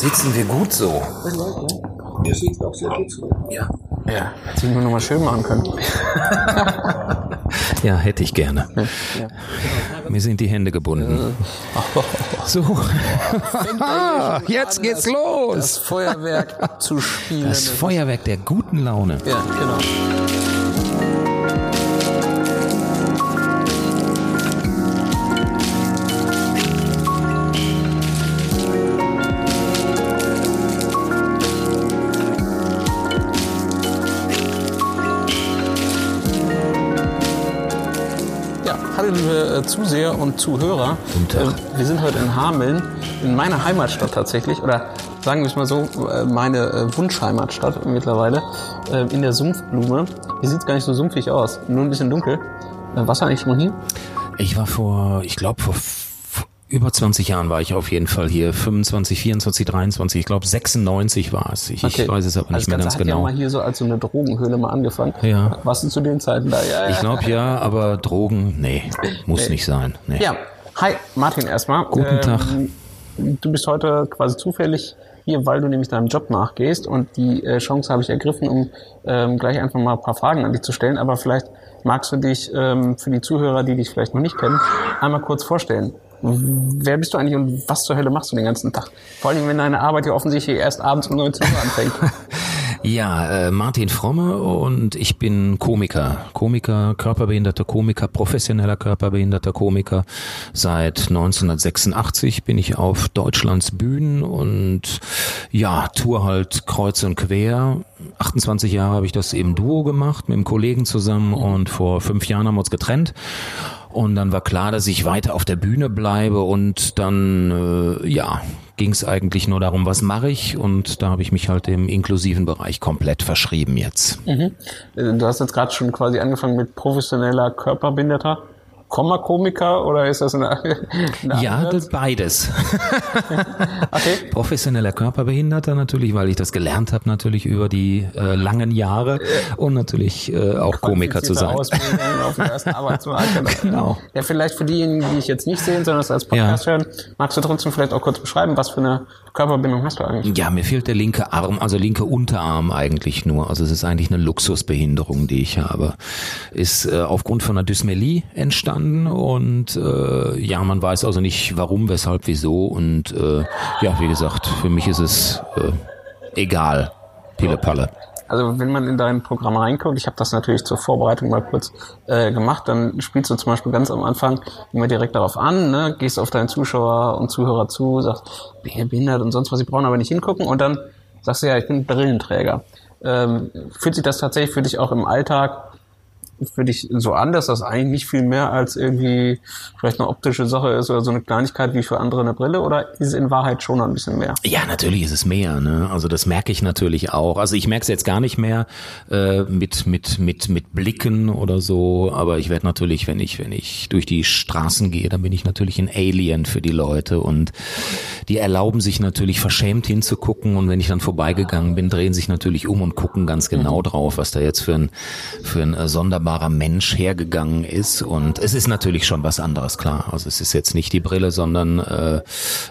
sitzen wir gut so. Mir sieht auch sehr gut so. Ja. Ja, hätte ich nur noch mal schön machen können. Ja, hätte ich gerne. Ja. Mir sind die Hände gebunden. So. Ah, jetzt geht's Das los. Feuerwerk zu spielen. Das Feuerwerk der guten Laune. ja, genau. Äh, Zuseher und Zuhörer. Äh, Wir sind heute in Hameln, in meiner Heimatstadt tatsächlich, oder sagen wir es mal so, äh, meine äh, Wunschheimatstadt mittlerweile, in der Sumpfblume. Hier sieht es gar nicht so sumpfig aus, nur ein bisschen dunkel. Äh, Warst du eigentlich schon mal hier? Ich war vor, ich glaube vor über 20 Jahren war ich auf jeden Fall hier. 25, 24, 23, ich glaube 96 war es. Ich, ich weiß es aber nicht Also mehr ganz hat ja genau. mal hier so als so eine Drogenhöhle mal angefangen. Ja. Warst du zu den Zeiten da? Ja, ja. Ich glaube ja, aber Drogen, nee, muss nicht sein. Nee. Ja, hi Martin erstmal. Guten Tag. Du bist heute quasi zufällig hier, weil du nämlich deinem Job nachgehst und die äh, Chance habe ich ergriffen, um ähm, gleich einfach mal ein paar Fragen an dich zu stellen. Aber vielleicht magst du dich ähm, für die Zuhörer, die dich vielleicht noch nicht kennen, einmal kurz vorstellen. Wer bist du eigentlich und was zur Hölle machst du den ganzen Tag? Vor allem, wenn deine Arbeit ja offensichtlich erst abends um 19 Uhr anfängt. Ja, äh, Martin Fromme und ich bin Komiker. Komiker, körperbehinderter Komiker, professioneller körperbehinderter Komiker. Seit 1986 bin ich auf Deutschlands Bühnen und ja, tour halt kreuz und quer. 28 Jahre habe ich das im Duo gemacht, mit einem Kollegen zusammen und vor fünf Jahren haben wir uns getrennt. Und dann war klar, dass ich weiter auf der Bühne bleibe und dann, äh, ja, ging es eigentlich nur darum, was mache ich und da habe ich mich halt im inklusiven Bereich komplett verschrieben jetzt. Äh, Du hast jetzt gerade schon quasi angefangen mit professioneller Körperbehinderter. Komma Komiker oder ist das eine, eine Ja, das beides. Okay. Professioneller Körperbehinderter natürlich, weil ich das gelernt habe natürlich über die äh, langen Jahre und natürlich äh, auch Komiker zu sein. Ausbildung auf dem ersten Arbeitsmarkt. Genau. Ja, vielleicht für diejenigen, die ich jetzt nicht sehen, sondern das als Podcast hören, magst du trotzdem vielleicht auch kurz beschreiben, was für eine Körperbindung hast du eigentlich? Ja, mir fehlt der linke Arm, also linke Unterarm eigentlich nur. Also es ist eigentlich eine Luxusbehinderung, die ich habe. Ist äh, aufgrund von einer Dysmelie entstanden und äh, ja, man weiß also nicht warum, weshalb, wieso und äh, ja, wie gesagt, für mich ist es äh, egal. Pille Palle. Also wenn man in dein Programm reinguckt, ich habe das natürlich zur Vorbereitung mal kurz äh, gemacht, dann spielst du zum Beispiel ganz am Anfang immer direkt darauf an, ne? gehst auf deinen Zuschauer und Zuhörer zu, sagst, behindert und sonst was, sie brauchen aber nicht hingucken und dann sagst du ja, ich bin Brillenträger. Ähm, fühlt sich das tatsächlich für dich auch im Alltag für dich so an, dass das eigentlich nicht viel mehr als irgendwie vielleicht eine optische Sache ist oder so eine Kleinigkeit wie für andere eine Brille oder ist es in Wahrheit schon ein bisschen mehr? Ja, natürlich ist es mehr. Ne? Also das merke ich natürlich auch. Also ich merke es jetzt gar nicht mehr äh, mit mit mit mit Blicken oder so. Aber ich werde natürlich, wenn ich wenn ich durch die Straßen gehe, dann bin ich natürlich ein Alien für die Leute und die erlauben sich natürlich verschämt hinzugucken. Und wenn ich dann vorbeigegangen bin, drehen sich natürlich um und gucken ganz genau drauf, was da jetzt für ein für ein äh, sonderbarer Mensch hergegangen ist. Und es ist natürlich schon was anderes, klar. Also es ist jetzt nicht die Brille, sondern äh,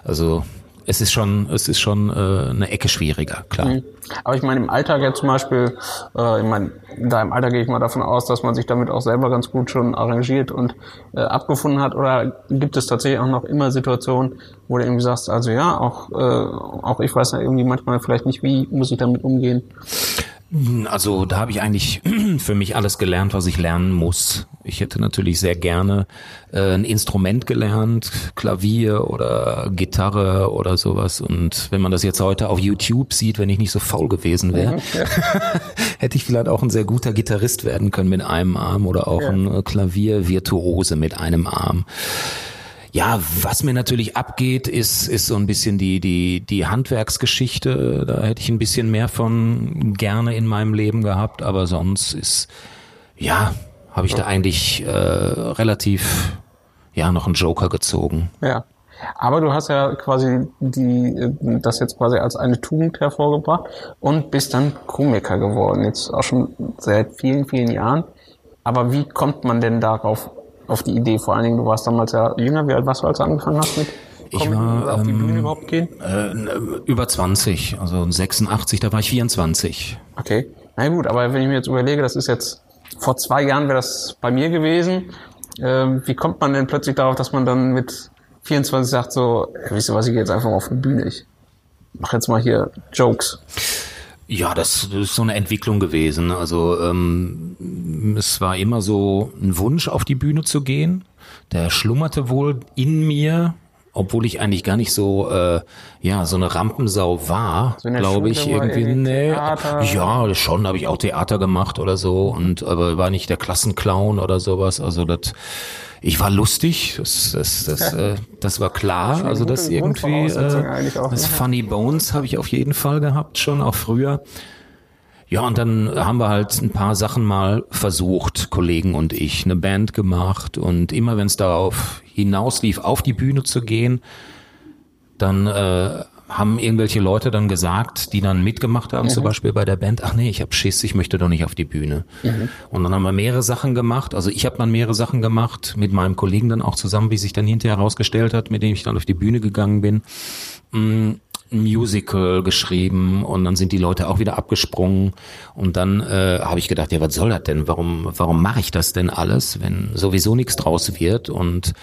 also es ist schon, es ist schon äh, eine Ecke schwieriger, klar. Mhm. Aber ich meine, im Alltag ja zum Beispiel, äh, ich meine, da im Alltag gehe ich mal davon aus, dass man sich damit auch selber ganz gut schon arrangiert und äh, abgefunden hat. Oder gibt es tatsächlich auch noch immer Situationen, wo du irgendwie sagst, also ja, auch, äh, auch ich weiß ja irgendwie manchmal vielleicht nicht, wie muss ich damit umgehen. Also da habe ich eigentlich für mich alles gelernt, was ich lernen muss. Ich hätte natürlich sehr gerne äh, ein Instrument gelernt, Klavier oder Gitarre oder sowas. Und wenn man das jetzt heute auf YouTube sieht, wenn ich nicht so faul gewesen wäre, hätte ich vielleicht auch ein sehr guter Gitarrist werden können mit einem Arm oder auch ein äh, Klaviervirtuose mit einem Arm. Ja, was mir natürlich abgeht, ist, ist so ein bisschen die, die, die Handwerksgeschichte. Da hätte ich ein bisschen mehr von gerne in meinem Leben gehabt, aber sonst ist, ja, habe ich da eigentlich äh, relativ, ja, noch einen Joker gezogen. Ja. Aber du hast ja quasi die, äh, das jetzt quasi als eine Tugend hervorgebracht und bist dann Komiker geworden. Jetzt auch schon seit vielen, vielen Jahren. Aber wie kommt man denn darauf, auf die Idee? Vor allen Dingen, du warst damals ja jünger. Wie alt warst du, als du angefangen hast mit? Ich war, auf die ähm, Bühne überhaupt gehen? Äh, über 20, also 86, da war ich 24. Okay. Na gut, aber wenn ich mir jetzt überlege, das ist jetzt vor zwei Jahren wäre das bei mir gewesen. Ähm, wie kommt man denn plötzlich darauf, dass man dann mit 24 sagt so, wisst ihr was, ich gehe jetzt einfach mal auf die Bühne. Ich mach jetzt mal hier Jokes. Ja, das ist so eine Entwicklung gewesen. Also ähm, es war immer so ein Wunsch, auf die Bühne zu gehen. Der schlummerte wohl in mir, obwohl ich eigentlich gar nicht so äh, ja so eine Rampensau war, So glaube ich irgendwie. Nee, Theater? ja, schon habe ich auch Theater gemacht oder so und aber war nicht der Klassenclown oder sowas. Also das ich war lustig, das, das, das, äh, das war klar. Also das irgendwie, äh, das ne? Funny Bones habe ich auf jeden Fall gehabt, schon auch früher. Ja, und dann haben wir halt ein paar Sachen mal versucht, Kollegen und ich, eine Band gemacht und immer wenn es darauf hinauslief, auf die Bühne zu gehen, dann äh, haben irgendwelche Leute dann gesagt, die dann mitgemacht haben, zum Beispiel bei der Band, ach nee, ich hab Schiss, ich möchte doch nicht auf die Bühne. Und dann haben wir mehrere Sachen gemacht, also ich habe dann mehrere Sachen gemacht, mit meinem Kollegen dann auch zusammen, wie sich dann hinterher herausgestellt hat, mit dem ich dann auf die Bühne gegangen bin. Ein Musical geschrieben und dann sind die Leute auch wieder abgesprungen und dann äh, habe ich gedacht, ja, was soll das denn? Warum, warum mache ich das denn alles, wenn sowieso nichts draus wird? Und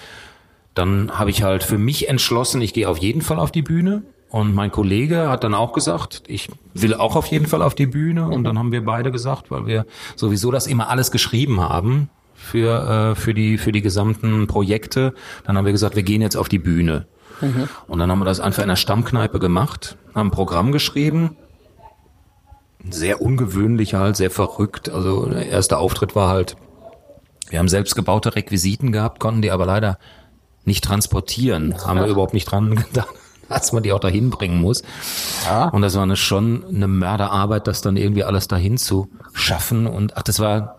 dann habe ich halt für mich entschlossen, ich gehe auf jeden Fall auf die Bühne. Und mein Kollege hat dann auch gesagt, ich will auch auf jeden Fall auf die Bühne. Und dann haben wir beide gesagt, weil wir sowieso das immer alles geschrieben haben für, äh, für, die, für die gesamten Projekte, dann haben wir gesagt, wir gehen jetzt auf die Bühne. Und dann haben wir das einfach in der Stammkneipe gemacht, haben ein Programm geschrieben. Sehr ungewöhnlich halt, sehr verrückt. Also der erste Auftritt war halt, wir haben selbstgebaute Requisiten gehabt, konnten die aber leider nicht transportieren. Haben wir überhaupt nicht dran gedacht, dass man die auch dahin bringen muss. Ja. Und das war eine, schon eine Mörderarbeit, das dann irgendwie alles dahin zu schaffen. Und ach, das war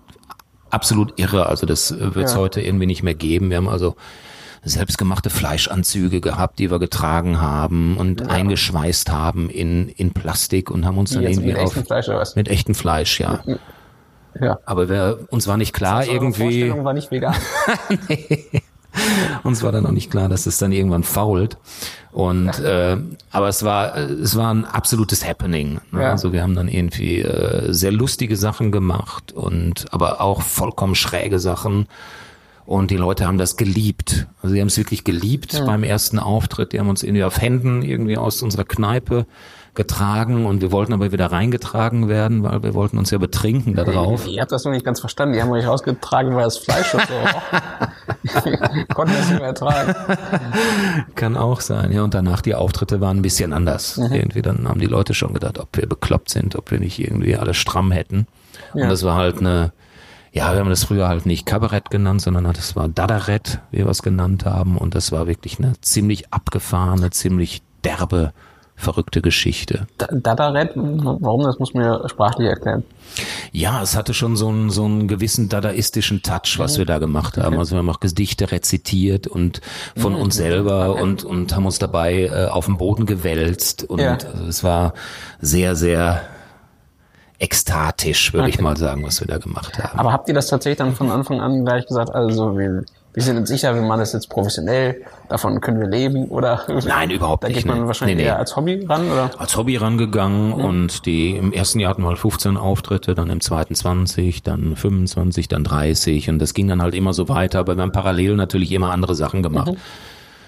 absolut irre. Also das wird es Ja. heute irgendwie nicht mehr geben. Wir haben also selbstgemachte Fleischanzüge gehabt, die wir getragen haben und eingeschweißt haben in, in Plastik und haben uns dann irgendwie mit auf echtem Fleisch oder was? mit echtem Fleisch, ja. Ja. Aber wir, uns war nicht klar Eure irgendwie, Vorstellung war nicht vegan. uns war dann auch nicht klar, dass es dann irgendwann fault. Und äh, aber es war es war ein absolutes Happening. Ne? Ja. Also wir haben dann irgendwie äh, sehr lustige Sachen gemacht und aber auch vollkommen schräge Sachen. Und die Leute haben das geliebt. Also sie haben es wirklich geliebt beim ersten Auftritt. Die haben uns irgendwie auf Händen irgendwie aus unserer Kneipe getragen und wir wollten aber wieder reingetragen werden, weil wir wollten uns ja betrinken da drauf. Ihr habt das noch nicht ganz verstanden. Die haben euch rausgetragen, weil das Fleisch so. Konnten das nicht mehr ertragen. Kann auch sein, ja. Und danach die Auftritte waren ein bisschen anders. Mhm. Irgendwie dann haben die Leute schon gedacht, ob wir bekloppt sind, ob wir nicht irgendwie alles stramm hätten. Ja. Und das war halt eine, ja, wir haben das früher halt nicht Kabarett genannt, sondern das war Dadarett, wie wir es genannt haben. Und das war wirklich eine ziemlich abgefahrene, ziemlich derbe, verrückte Geschichte. Da- Dadaret, warum, das muss mir sprachlich erklären. Ja, es hatte schon so einen, so einen gewissen dadaistischen Touch, was wir da gemacht haben. Also wir haben auch Gedichte rezitiert und von uns selber und, und haben uns dabei äh, auf den Boden gewälzt. Und Ja. es war sehr, sehr ekstatisch, würde ich Okay. mal sagen, was wir da gemacht haben. Aber habt ihr das tatsächlich dann von Anfang an gleich gesagt, also wir, wir sind uns sicher, wir machen das jetzt professionell, davon können wir leben oder? Nein, überhaupt da nicht, geht man ne. wahrscheinlich Nee, nee. eher als Hobby ran, oder? als Hobby rangegangen und die im ersten Jahr hatten wir halt 15 Auftritte, dann im zweiten 20, dann 25, dann 30 und das ging dann halt immer so weiter, aber wir haben parallel natürlich immer andere Sachen gemacht.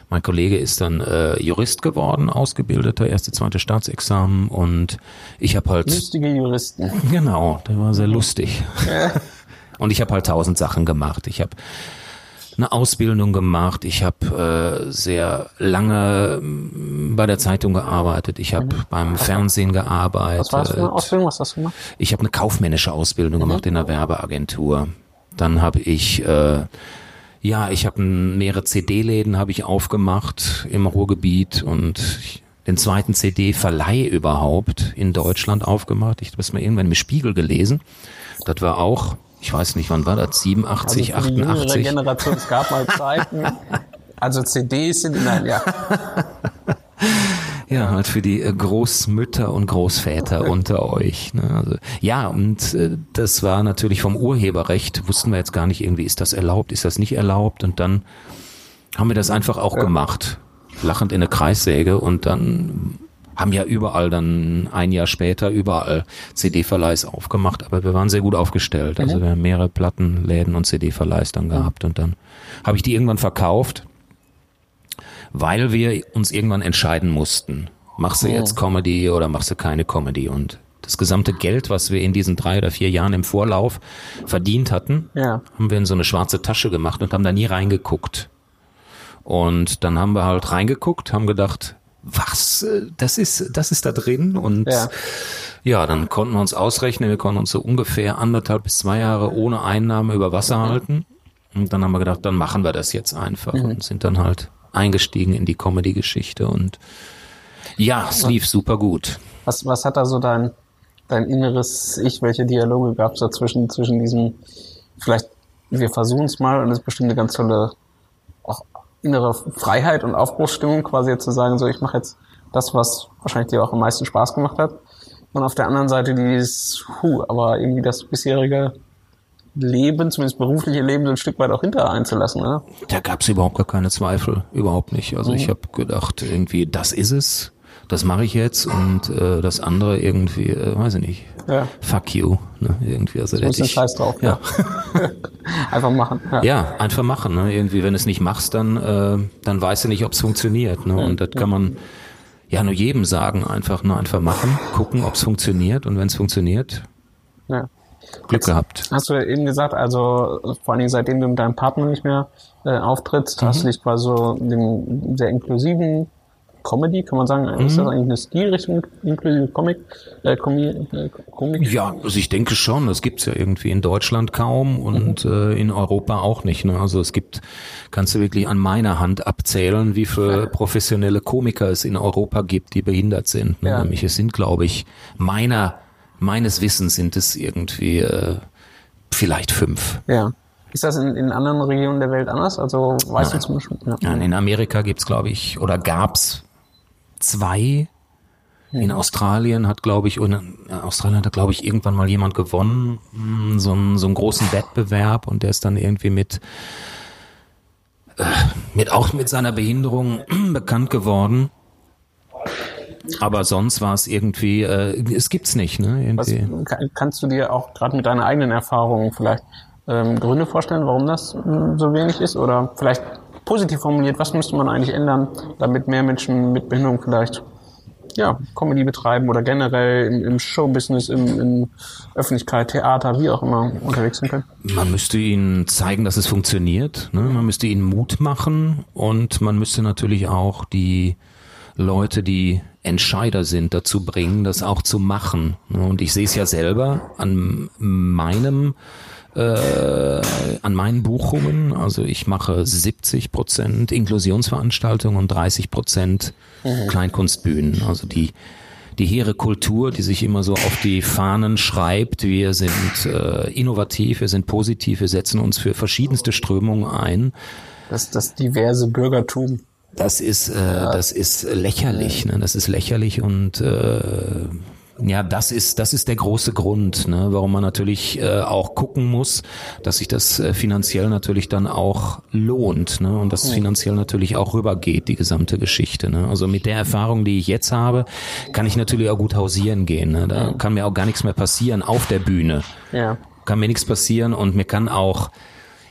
Mein Kollege ist dann äh, Jurist geworden, ausgebildeter, erste, zweite Staatsexamen und ich habe halt Lustige Juristen. Genau, der war sehr lustig. Und ich habe halt tausend Sachen gemacht. Ich habe eine Ausbildung gemacht. Ich habe äh, sehr lange mm, bei der Zeitung gearbeitet. Ich habe beim Fernsehen gearbeitet. Was war das für eine Ausbildung? Was hast du gemacht? Ich habe eine kaufmännische Ausbildung gemacht in der Werbeagentur. Dann habe ich äh, ja, ich habe mehrere CD-Läden habe ich aufgemacht im Ruhrgebiet und ich, den zweiten CD-Verleih überhaupt in Deutschland aufgemacht. Ich habe das mal irgendwann im Spiegel gelesen. Das war auch, ich weiß nicht, wann war das? 87, Also für die jüngere 88. Generation, es gab mal Zeiten. Also CDs sind, nein, ja. Ja, halt für die äh, Großmütter und Großväter unter euch. Ne? Also, ja, und äh, das war natürlich vom Urheberrecht, wussten wir jetzt gar nicht irgendwie, ist das erlaubt, ist das nicht erlaubt? Und dann haben wir das einfach auch gemacht. lachend in eine Kreissäge und dann haben ja überall dann ein Jahr später überall CD-Verleihs aufgemacht, aber wir waren sehr gut aufgestellt. Also wir haben mehrere Plattenläden und CD-Verleihs dann gehabt und dann habe ich die irgendwann verkauft, weil wir uns irgendwann entscheiden mussten. Machst du jetzt Comedy oder machst du keine Comedy? Und das gesamte Geld, was wir in diesen drei oder vier Jahren im Vorlauf verdient hatten, Ja. haben wir in so eine schwarze Tasche gemacht und haben da nie reingeguckt. Und dann haben wir halt reingeguckt, haben gedacht, was, das ist, das ist da drin und Ja. ja, dann konnten wir uns ausrechnen, wir konnten uns so ungefähr anderthalb bis zwei Jahre ohne Einnahme über Wasser halten. Und dann haben wir gedacht, dann machen wir das jetzt einfach und sind dann halt eingestiegen in die Comedy-Geschichte und ja, es lief super gut. Was, was hat da so dein, dein inneres Ich, welche Dialoge gab es dazwischen, zwischen diesem, vielleicht, wir versuchen es mal und es ist bestimmt eine ganz tolle auch innere Freiheit und Aufbruchsstimmung, quasi jetzt zu sagen, so ich mache jetzt das, was wahrscheinlich dir auch am meisten Spaß gemacht hat. Und auf der anderen Seite dieses, hu, aber irgendwie das bisherige Leben, zumindest berufliche Leben, so ein Stück weit auch hinter einzulassen, ne? Da gab es überhaupt gar keine Zweifel, überhaupt nicht. Also ich habe gedacht, irgendwie, das ist es, das mache ich jetzt und äh, das andere irgendwie, äh, weiß ich nicht, Ja. fuck you, ne? irgendwie. Also Ein der bisschen ich, Scheiß drauf. ja, Einfach machen. Ja. ja, einfach machen. Ne? Irgendwie, wenn du es nicht machst, dann äh, dann weißt du nicht, ob es funktioniert. Ne? Und das kann man ja nur jedem sagen, einfach nur einfach machen, gucken, ob es funktioniert und wenn es funktioniert, ja. Glück gehabt. Hast du ja eben gesagt, also vor allen Dingen seitdem du mit deinem Partner nicht mehr äh, auftrittst, hast du dich quasi so dem sehr inklusiven Comedy, kann man sagen, ist das eigentlich eine Stilrichtung, inklusive Comic, äh, äh, Komik? Ja, also ich denke schon. Das gibt's ja irgendwie in Deutschland kaum und äh, in Europa auch nicht. Ne? Also es gibt, kannst du wirklich an meiner Hand abzählen, wie viele professionelle Komiker es in Europa gibt, die behindert sind. Ne? Ja. Nämlich es sind, glaube ich, meiner meines Wissens sind es irgendwie äh, vielleicht fünf. Ja. Ist das in, in anderen Regionen der Welt anders? Also weißt du zum Beispiel? Ja. Ja, in Amerika gibt's, glaube ich, oder gab's zwei. In Australien hat, glaube ich, in Australien hat, da, glaube ich, irgendwann mal jemand gewonnen, mh, so einen, so einen großen Wettbewerb und der ist dann irgendwie mit, äh, mit auch mit seiner Behinderung bekannt geworden. Aber sonst war es irgendwie, äh, es gibt's nicht, ne? Was, Irgendwie. kann, kannst du dir auch gerade mit deiner eigenen Erfahrung vielleicht ähm, Gründe vorstellen, warum das ähm, so wenig ist? Oder vielleicht positiv formuliert, was müsste man eigentlich ändern, damit mehr Menschen mit Behinderung vielleicht ja, Comedy betreiben oder generell im, im Showbusiness, im, in Öffentlichkeit, Theater, wie auch immer unterwegs sein können? Man müsste ihnen zeigen, dass es funktioniert. Ne? Man müsste ihnen Mut machen und man müsste natürlich auch die Leute, die Entscheider sind, dazu bringen, das auch zu machen. Und ich sehe es ja selber an meinem äh, an meinen Buchungen. Also ich mache 70 Prozent Inklusionsveranstaltungen und 30 Prozent Kleinkunstbühnen. Also die die hehre Kultur, die sich immer so auf die Fahnen schreibt. Wir sind äh, innovativ, wir sind positiv, wir setzen uns für verschiedenste Strömungen ein. Das, das diverse Bürgertum. Das ist, äh, das ist lächerlich, ne? Das ist lächerlich und äh, ja, das ist, das ist der große Grund, ne, warum man natürlich äh, auch gucken muss, dass sich das äh, finanziell natürlich dann auch lohnt, ne, und dass es finanziell natürlich auch rübergeht, die gesamte Geschichte, ne. Also mit der Erfahrung, die ich jetzt habe, kann ich natürlich auch gut hausieren gehen, ne. Da kann mir auch gar nichts mehr passieren auf der Bühne Ja. kann mir nichts passieren und mir kann auch,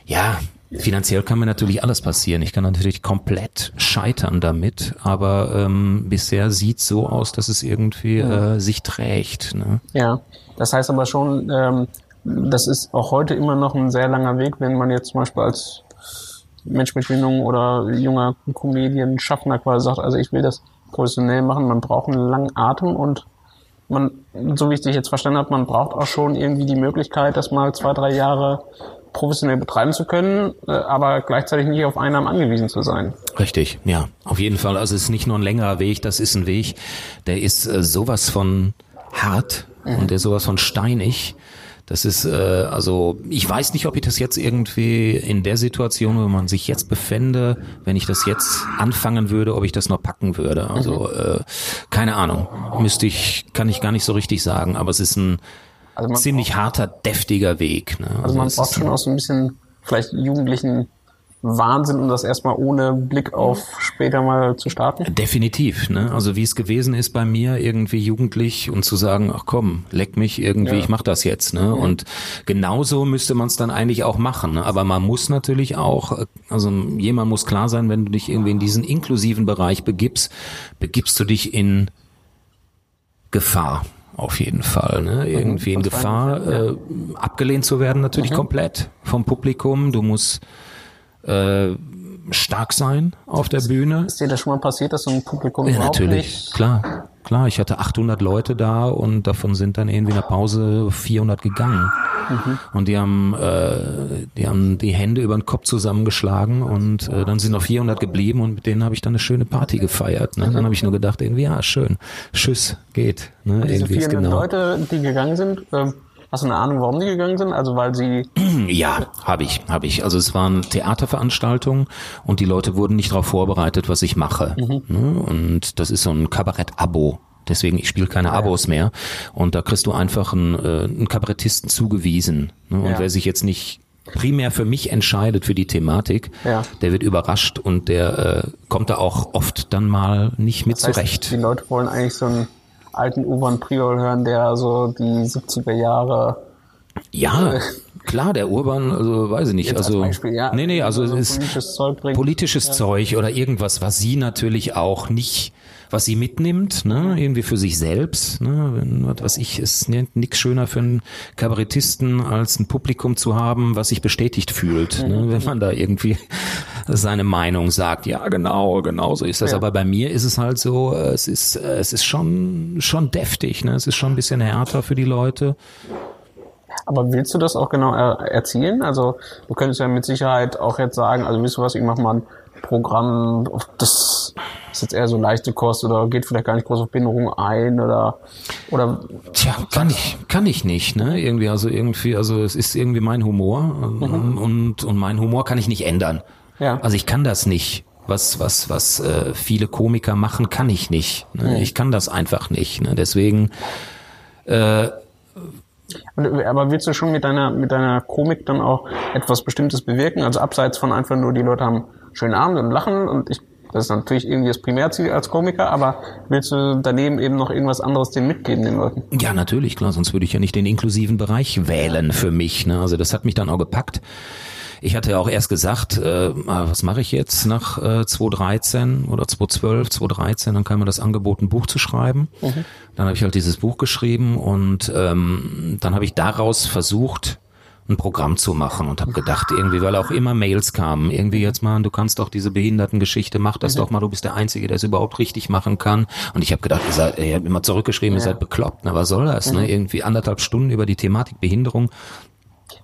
ja, finanziell kann mir natürlich alles passieren. Ich kann natürlich komplett scheitern damit, aber ähm, bisher sieht so aus, dass es irgendwie äh, sich trägt. Ne? Ja, das heißt aber schon, ähm, das ist auch heute immer noch ein sehr langer Weg, wenn man jetzt zum Beispiel als Mensch mit Behinderung oder junger Comedian, Schaffner quasi sagt, also ich will das professionell machen, man braucht einen langen Atem und man, so wie ich dich jetzt verstanden habe, man braucht auch schon irgendwie die Möglichkeit, das mal zwei, drei Jahre professionell betreiben zu können, äh, aber gleichzeitig nicht auf Einnahmen angewiesen zu sein. Richtig, ja, auf jeden Fall. Also es ist nicht nur ein längerer Weg, das ist ein Weg, der ist äh, sowas von hart und der ist sowas von steinig. Das ist, äh, also ich weiß nicht, ob ich das jetzt irgendwie in der Situation, wo man sich jetzt befände, wenn ich das jetzt anfangen würde, ob ich das noch packen würde. Also äh, keine Ahnung, müsste ich, kann ich gar nicht so richtig sagen, aber es ist ein Also man, ziemlich harter, deftiger Weg. Ne? also man es braucht schon auch so ein bisschen vielleicht jugendlichen Wahnsinn, um das erstmal ohne Blick auf später mal zu starten? Definitiv, ne? Also wie es gewesen ist bei mir, irgendwie jugendlich und zu sagen, ach komm, leck mich irgendwie, Ja. ich mach das jetzt, ne? Und genauso müsste man es dann eigentlich auch machen. Ne? Aber man muss natürlich auch, also jemand muss klar sein, wenn du dich irgendwie in diesen inklusiven Bereich begibst, begibst du dich in Gefahr. Auf jeden Fall, ne? Irgendwie in Gefahr, äh, abgelehnt zu werden, natürlich komplett vom Publikum. Du musst äh, stark sein auf der Bühne. Ist dir das schon mal passiert, dass so ein Publikum Ja, natürlich, klar, klar. Ich hatte 800 Leute da und davon sind dann irgendwie in der Pause 400 gegangen. Mhm. Und die haben, äh, die haben die Hände über den Kopf zusammengeschlagen und äh, dann sind noch 400 geblieben und mit denen habe ich dann eine schöne Party gefeiert. Ne? Dann habe ich nur gedacht, irgendwie, ja, schön, Tschüss, geht. Ne? Diese Irgendwie ist 400 genau. Leute, die gegangen sind, ähm, hast du eine Ahnung, warum die gegangen sind? Also weil sie... Ja, habe ich, habe ich. Also es waren Theaterveranstaltungen und die Leute wurden nicht darauf vorbereitet, was ich mache. Ne? Und das ist so ein Kabarett-Abo. Deswegen, ich spiele keine Abos mehr. Und da kriegst du einfach einen, äh, einen Kabarettisten zugewiesen. Ne? Und Ja. wer sich jetzt nicht primär für mich entscheidet, für die Thematik, Ja. der wird überrascht und der äh, kommt da auch oft dann mal nicht mit Das heißt, zurecht. Die Leute wollen eigentlich so einen alten Urban Priol hören, der so die 70er Jahre Ja, klar, der Urban, also weiß ich nicht. Jetzt als also, Beispiel, ja, nee, nee, also so es ist politisches Zeug bringt. politisches Zeug oder irgendwas, was sie natürlich auch nicht, was sie mitnimmt, ne, irgendwie für sich selbst, ne, was ich, es ist nichts schöner für einen Kabarettisten als ein Publikum zu haben, was sich bestätigt fühlt, ne, wenn man da irgendwie seine Meinung sagt, ja, genau, genau so ist das. Ja. Aber bei mir ist es halt so, es ist, es ist schon, schon deftig, ne, es ist schon ein bisschen härter für die Leute. Aber willst du das auch genau er erzielen? Also du könntest ja mit Sicherheit auch jetzt sagen, also wisst du was, ich mache mal ein Programm, das ist jetzt eher so leichte Kost oder geht vielleicht gar nicht groß auf Behinderung ein oder oder Tja, kann ich, kann ich nicht, ne? Irgendwie, also irgendwie, also es ist irgendwie mein Humor ähm, und, und mein Humor kann ich nicht ändern. Ja. Also ich kann das nicht. Was, was, was äh, viele Komiker machen, kann ich nicht. Ne? Ich kann das einfach nicht. Ne? Deswegen, Und, aber willst du schon mit deiner, mit deiner Komik dann auch etwas Bestimmtes bewirken? Also abseits von einfach nur, die Leute haben schönen Abend und lachen und ich, das ist natürlich irgendwie das Primärziel als Komiker, aber willst du daneben eben noch irgendwas anderes denen mitgeben, den Leuten? ja, natürlich, klar, sonst würde ich ja nicht den inklusiven Bereich wählen für mich. Ne? Also das hat mich dann auch gepackt. Ich hatte ja auch erst gesagt, äh, ah, was mache ich jetzt nach äh, 2013 oder 2012, 2013, dann kam mir das Angebot, ein Buch zu schreiben. Dann habe ich halt dieses Buch geschrieben und ähm, dann habe ich daraus versucht, ein Programm zu machen und habe gedacht, irgendwie, weil auch immer Mails kamen, irgendwie jetzt mal, du kannst doch diese Behindertengeschichte, mach das doch mal, du bist der Einzige, der es überhaupt richtig machen kann. Und ich habe gedacht, ihr seid, ich habe immer zurückgeschrieben, ihr seid bekloppt, na was soll das, ne? Irgendwie anderthalb Stunden über die Thematik Behinderung,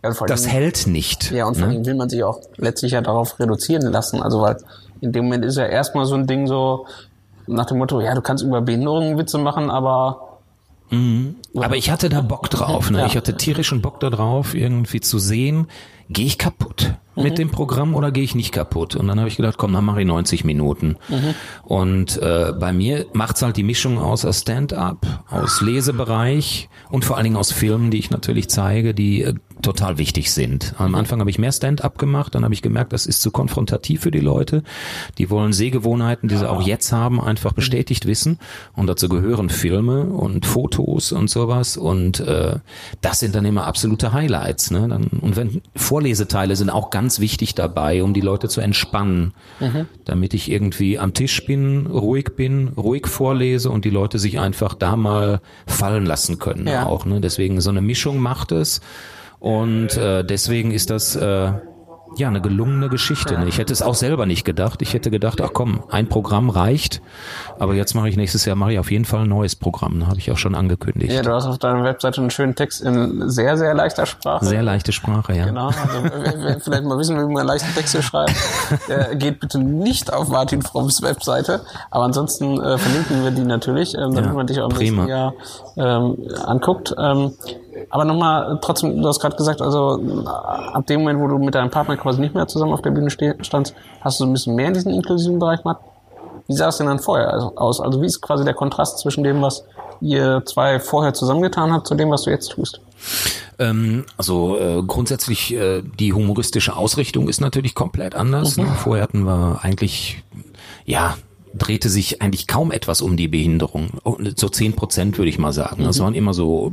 Ja, das hält nicht. Ja, und vor ne? allem will man sich auch letztlich ja darauf reduzieren lassen. Also weil in dem Moment ist ja erstmal so ein Ding so nach dem Motto, ja, du kannst über Behinderungen Witze machen, aber Aber ich hatte da Bock drauf. Ne? Ich hatte tierischen Bock da drauf, irgendwie zu sehen, gehe ich kaputt mit dem Programm oder gehe ich nicht kaputt? Und dann habe ich gedacht, komm, dann mache ich 90 Minuten. Und äh, bei mir macht's halt die Mischung aus aus Stand-up, aus Lesebereich und vor allen Dingen aus Filmen, die ich natürlich zeige, die äh, total wichtig sind. Am Anfang habe ich mehr Stand-up gemacht, dann habe ich gemerkt, das ist zu konfrontativ für die Leute. Die wollen Sehgewohnheiten, die sie auch jetzt haben, einfach bestätigt wissen. Und dazu gehören Filme und Fotos und sowas. Und äh, das sind dann immer absolute Highlights. Ne? Dann, und wenn Vorleseteile sind auch ganz wichtig dabei, um die Leute zu entspannen, damit ich irgendwie am Tisch bin, ruhig bin, ruhig vorlese und die Leute sich einfach da mal fallen lassen können. Ja. Auch ne? deswegen so eine Mischung macht es. Und äh, deswegen ist das äh, ja eine gelungene Geschichte. Ne? Ich hätte es auch selber nicht gedacht. Ich hätte gedacht, ach komm, ein Programm reicht. Aber jetzt mache ich nächstes Jahr mache ich auf jeden Fall ein neues Programm. Ne? Habe ich auch schon angekündigt. ja, du hast auf deiner Webseite einen schönen Text in sehr, sehr leichter Sprache. Sehr leichte Sprache, ja. Genau, also vielleicht mal wissen wie man leichte Texte schreibt, der geht bitte nicht auf Martin Fromms Webseite. Aber ansonsten äh, verlinken wir die natürlich, ähm, damit Ja, man dich auch im nächsten Jahr ähm, anguckt. Ähm, aber nochmal, trotzdem, du hast gerade gesagt, also äh, ab dem Moment, wo du mit deinem Partner quasi nicht mehr zusammen auf der Bühne standst, hast du so ein bisschen mehr in diesen inklusiven Bereich gemacht. Wie sah es denn dann vorher also aus? Also wie ist quasi der Kontrast zwischen dem, was ihr zwei vorher zusammengetan habt, zu dem, was du jetzt tust? Ähm, also äh, grundsätzlich äh, die humoristische Ausrichtung ist natürlich komplett anders. Ne? Vorher hatten wir eigentlich ja drehte sich eigentlich kaum etwas um die Behinderung. Oh, So zehn Prozent würde ich mal sagen. Das waren immer so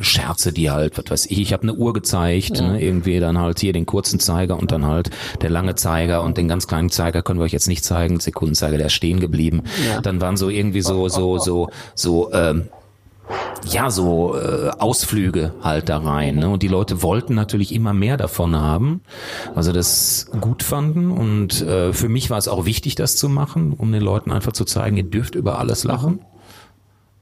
Scherze, die halt, was weiß ich, ich habe eine Uhr gezeigt, ne, irgendwie dann halt hier den kurzen Zeiger und dann halt der lange Zeiger und den ganz kleinen Zeiger können wir euch jetzt nicht zeigen, Sekundenzeiger, der ist stehen geblieben. Ja. Dann waren so irgendwie so, so, so, so, ähm, ja, so äh, Ausflüge halt da rein. Ne? Und die Leute wollten natürlich immer mehr davon haben, also das gut fanden. Und äh, für mich war es auch wichtig, das zu machen, um den Leuten einfach zu zeigen, ihr dürft über alles lachen.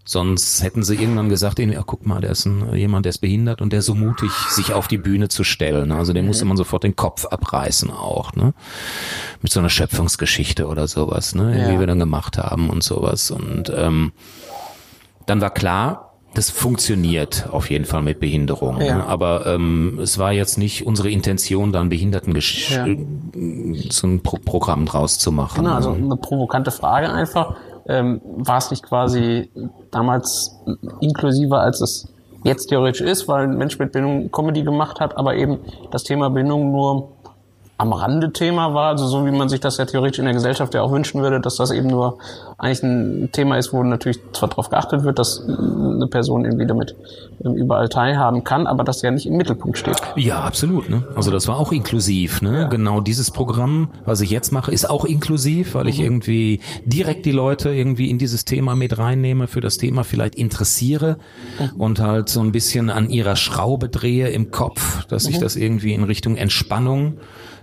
Sonst hätten sie irgendwann gesagt, ach, guck mal, der ist ein, jemand, der ist behindert und der ist so mutig, sich auf die Bühne zu stellen. Also dem musste man sofort den Kopf abreißen auch, ne? Mit so einer Schöpfungsgeschichte oder sowas, ne? Ja. Wie wir dann gemacht haben und sowas. Und ähm, dann war klar, das funktioniert auf jeden Fall mit Behinderung. Ja. Ne? Aber ähm, es war jetzt nicht unsere Intention, da ein Behinderten Ja. so ein Pro Programm draus zu machen. Genau, also eine provokante Frage einfach. Ähm, war es nicht quasi damals inklusiver, als es jetzt theoretisch ist, weil ein Mensch mit Bindung Comedy gemacht hat, aber eben das Thema Bindung nur am Rande Thema war, also so wie man sich das ja theoretisch in der Gesellschaft ja auch wünschen würde, dass das eben nur eigentlich ein Thema ist, wo natürlich zwar darauf geachtet wird, dass eine Person irgendwie damit ähm, überall teilhaben kann, aber das ja nicht im Mittelpunkt steht. Ja, absolut. Ne? Also das war auch inklusiv. Ne? Genau dieses Programm, was ich jetzt mache, ist auch inklusiv, weil ich irgendwie direkt die Leute irgendwie in dieses Thema mit reinnehme, für das Thema vielleicht interessiere und halt so ein bisschen an ihrer Schraube drehe im Kopf, dass sich das irgendwie in Richtung Entspannung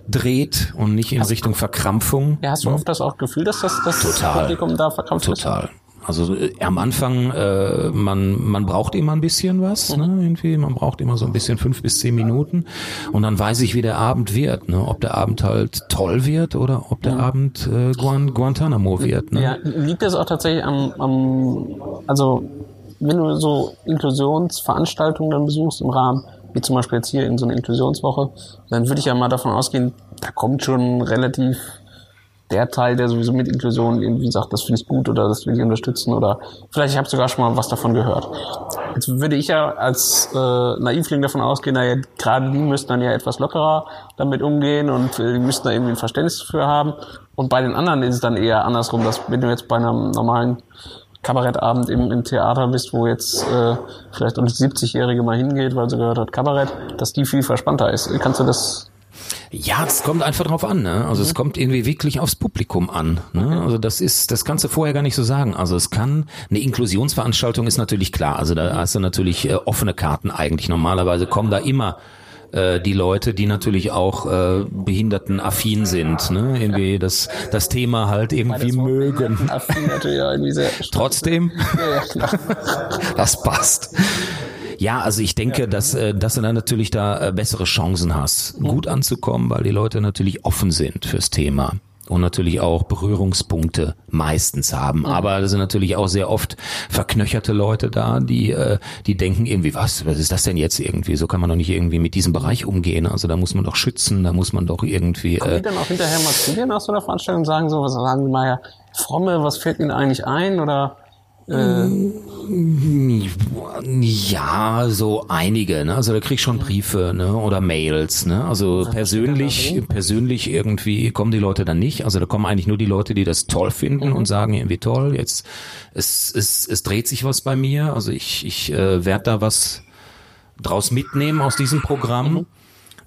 dreht und nicht in Richtung Verkrampfung. Ja, hast du oft das auch Gefühl, dass das, das Total. Publikum da verkrampft ist? Total. Also äh, am Anfang, äh, man, man braucht immer ein bisschen was, ne, irgendwie. Man braucht immer so ein bisschen fünf bis zehn Minuten. Und dann weiß ich, wie der Abend wird, ne? Ob der Abend halt toll wird oder ob der Abend äh, Guan Guantanamo wird. Ne? Ja, liegt das auch tatsächlich am, am, also wenn du so Inklusionsveranstaltungen dann besuchst im Rahmen, wie zum Beispiel jetzt hier in so einer Inklusionswoche, dann würde ich ja mal davon ausgehen, da kommt schon relativ der Teil, der sowieso mit Inklusion irgendwie sagt, das finde ich gut oder das will ich unterstützen oder vielleicht ich habe sogar schon mal was davon gehört. Jetzt würde ich ja als äh, Naivling davon ausgehen, naja, gerade die müssten dann ja etwas lockerer damit umgehen und äh, die müssten da irgendwie ein Verständnis für haben. Und bei den anderen ist es dann eher andersrum, dass wenn du jetzt bei einem normalen Kabarettabend im, im Theater bist, wo jetzt äh, vielleicht auch die 70-Jährige mal hingeht, weil sie gehört hat Kabarett, dass die viel verspannter ist. Kannst du das Ja, es kommt einfach drauf an, ne? Also es kommt irgendwie wirklich aufs Publikum an. Ne? Also das ist, das kannst du vorher gar nicht so sagen. Also es kann, eine Inklusionsveranstaltung ist natürlich klar. Also da hast du natürlich äh, offene Karten eigentlich. Normalerweise kommen da immer äh, die Leute, die natürlich auch äh, behindertenaffin sind, ne? Irgendwie das, das Thema halt irgendwie mögen. Affin natürlich auch irgendwie sehr Trotzdem, Ja, ja, klar. das passt. Ja, also ich denke, dass, äh, dass du dann natürlich da äh, bessere Chancen hast, gut anzukommen, weil die Leute natürlich offen sind fürs Thema und natürlich auch Berührungspunkte meistens haben. Aber da sind natürlich auch sehr oft verknöcherte Leute da, die, äh, die denken irgendwie, was, was ist das denn jetzt irgendwie? So kann man doch nicht irgendwie mit diesem Bereich umgehen. Also da muss man doch schützen, da muss man doch irgendwie. Die Äh, dann auch hinterher mal zu dir nach so einer Veranstaltung und sagen so, was sagen die mal ja, Fromme, was fällt ihnen eigentlich ein oder äh, Ja, so einige, ne? Also da krieg ich schon Briefe, ne? Oder Mails, ne? Also persönlich, persönlich irgendwie kommen die Leute dann nicht. Also da kommen eigentlich nur die Leute, die das toll finden und sagen irgendwie toll, jetzt es, es, es dreht sich was bei mir. Also ich, ich äh, werde da was draus mitnehmen aus diesem Programm.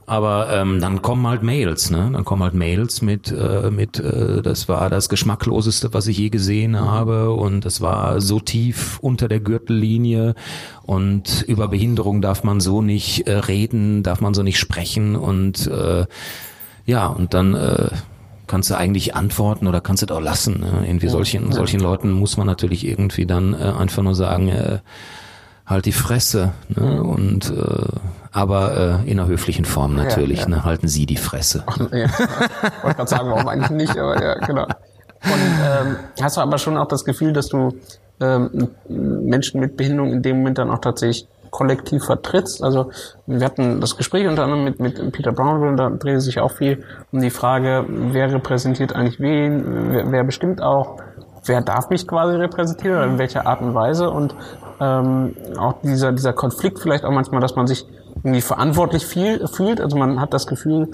Aber ähm, dann kommen halt Mails, ne? Dann kommen halt Mails mit, äh, mit äh, das war das Geschmackloseste, was ich je gesehen habe und das war so tief unter der Gürtellinie und über Behinderung darf man so nicht äh, reden, darf man so nicht sprechen und äh, ja, und dann äh, kannst du eigentlich antworten oder kannst du es auch lassen. Ne? Irgendwie solchen, solchen Leuten muss man natürlich irgendwie dann äh, einfach nur sagen, äh, halt die Fresse. Ne? Und äh, aber äh, in einer höflichen Form natürlich. ja. Ne? Halten Sie die Fresse. ja. wollte gerade sagen, warum eigentlich nicht, aber ja, genau. Und ähm, hast du aber schon auch das Gefühl, dass du ähm, Menschen mit Behinderung in dem Moment dann auch tatsächlich kollektiv vertrittst? Also wir hatten das Gespräch unter anderem mit, mit Peter Brownville, da drehte sich auch viel um die Frage, wer repräsentiert eigentlich wen, wer, wer bestimmt auch, wer darf mich quasi repräsentieren oder in welcher Art und Weise und ähm, auch dieser, dieser Konflikt vielleicht auch manchmal, dass man sich irgendwie verantwortlich viel, fühlt. Also man hat das Gefühl,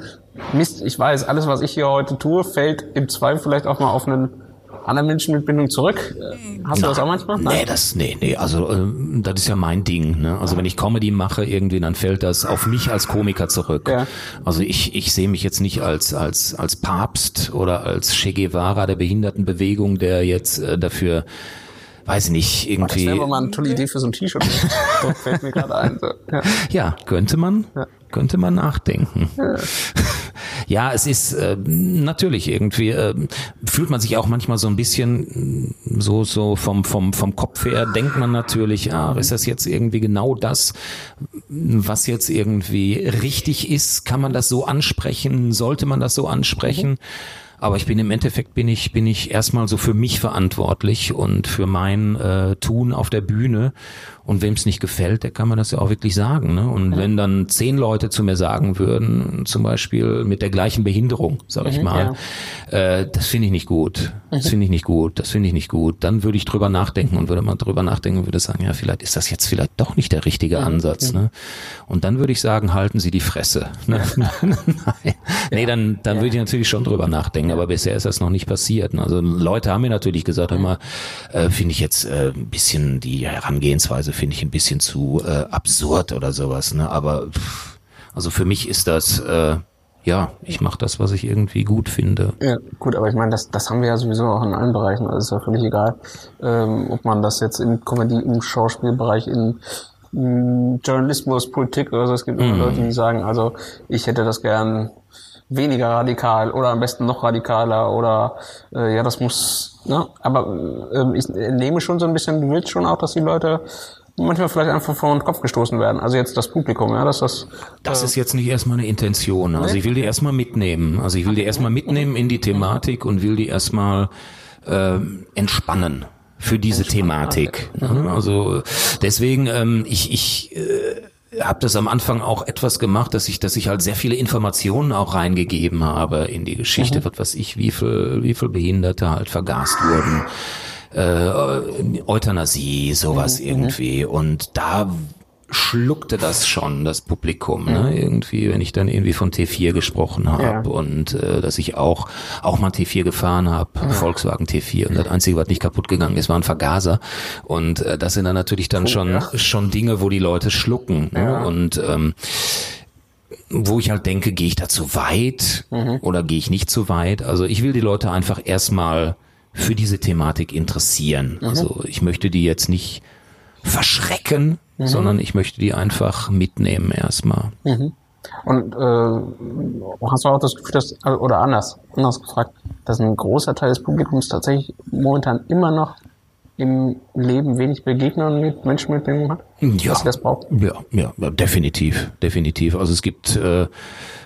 Mist, ich weiß, alles, was ich hier heute tue, fällt im Zweifel vielleicht auch mal auf einen anderen Menschen mit Bindung zurück. Äh, Hast du das auch manchmal? Nein. Nee, das, nee, nee, also äh, das ist ja mein Ding. Ne? Also wenn ich Comedy mache irgendwie, dann fällt das auf mich als Komiker zurück. Ja. Also ich, ich sehe mich jetzt nicht als, als, als Papst oder als Che Guevara der Behindertenbewegung, der jetzt äh, dafür weiß nicht, irgendwie. Das wäre mal eine tolle Idee für so ein T-Shirt. das fällt mir gerade ein. So. Ja. ja, könnte man, Ja. könnte man nachdenken. Ja. Ja, es ist äh, natürlich irgendwie äh, fühlt man sich auch manchmal so ein bisschen mh, so so vom vom vom Kopf her denkt man natürlich, ah, ist das jetzt irgendwie genau das, was jetzt irgendwie richtig ist? Kann man das so ansprechen? Sollte man das so ansprechen? Aber ich bin im Endeffekt bin ich bin ich erstmal so für mich verantwortlich und für mein äh, Tun auf der Bühne. Und wem es nicht gefällt, der kann man das ja auch wirklich sagen. Ne? Und wenn dann zehn Leute zu mir sagen würden, zum Beispiel mit der gleichen Behinderung, sag ich mal, äh, das finde ich nicht gut. Das finde ich nicht gut. Das finde ich nicht gut. Dann würde ich drüber nachdenken und würde mal drüber nachdenken und würde sagen, ja, vielleicht ist das jetzt vielleicht doch nicht der richtige Ansatz. Ne? Und dann würde ich sagen, halten Sie die Fresse. Ne? Nein. Nee, dann, dann würde ich natürlich schon drüber nachdenken. Aber bisher ist das noch nicht passiert. Ne? Also Leute haben mir natürlich gesagt, mal, äh, finde ich jetzt äh, ein bisschen die Herangehensweise finde ich ein bisschen zu äh, absurd oder sowas. Ne? Aber pff, also für mich ist das äh, ja, ich mache das, was ich irgendwie gut finde. Ja, gut, aber ich meine, das, das haben wir ja sowieso auch in allen Bereichen. Also ist ja völlig egal, ähm, ob man das jetzt im Comedy, im Schauspielbereich, in mh, Journalismus, Politik oder so. Es gibt immer Leute, die sagen, also ich hätte das gern weniger radikal oder am besten noch radikaler oder äh, ja, das muss, ne? Aber ähm, ich nehme schon so ein bisschen, du willst schon auch, dass die Leute manchmal vielleicht einfach vor den Kopf gestoßen werden. Also jetzt das Publikum, ja, dass das Das ist jetzt nicht erstmal eine Intention. Also ich will die erstmal mitnehmen. Also ich will die erstmal mitnehmen in die Thematik und will die erstmal äh, entspannen für diese Thematik. Ne? Also deswegen, ähm, ich, ich äh, habe das am Anfang auch etwas gemacht, dass ich, dass ich halt sehr viele Informationen auch reingegeben habe in die Geschichte, was weiß ich, wie viel, wie viel Behinderte halt vergast wurden äh, Euthanasie, sowas irgendwie. Und da schluckte das schon, das Publikum, ne? Irgendwie, wenn ich dann irgendwie von T4 gesprochen habe Ja. und äh, dass ich auch auch mal T4 gefahren habe, Volkswagen T4 und das Einzige, was nicht kaputt gegangen ist, war ein Vergaser. Und äh, das sind dann natürlich dann schon ja. schon Dinge, wo die Leute schlucken. Ne? Ja. Und ähm, wo ich halt denke, gehe ich da zu weit oder gehe ich nicht zu weit? Also ich will die Leute einfach erstmal für diese Thematik interessieren. Also ich möchte die jetzt nicht verschrecken, sondern ich möchte die einfach mitnehmen erstmal. Und äh, hast du auch das Gefühl, dass, also, oder anders, anders gefragt, dass ein großer Teil des Publikums tatsächlich momentan immer noch im Leben wenig Begegnungen mit Menschen mit Behinderung hat? Ja. Dass sie das braucht? Ja, ja, definitiv, definitiv. Also es gibt äh,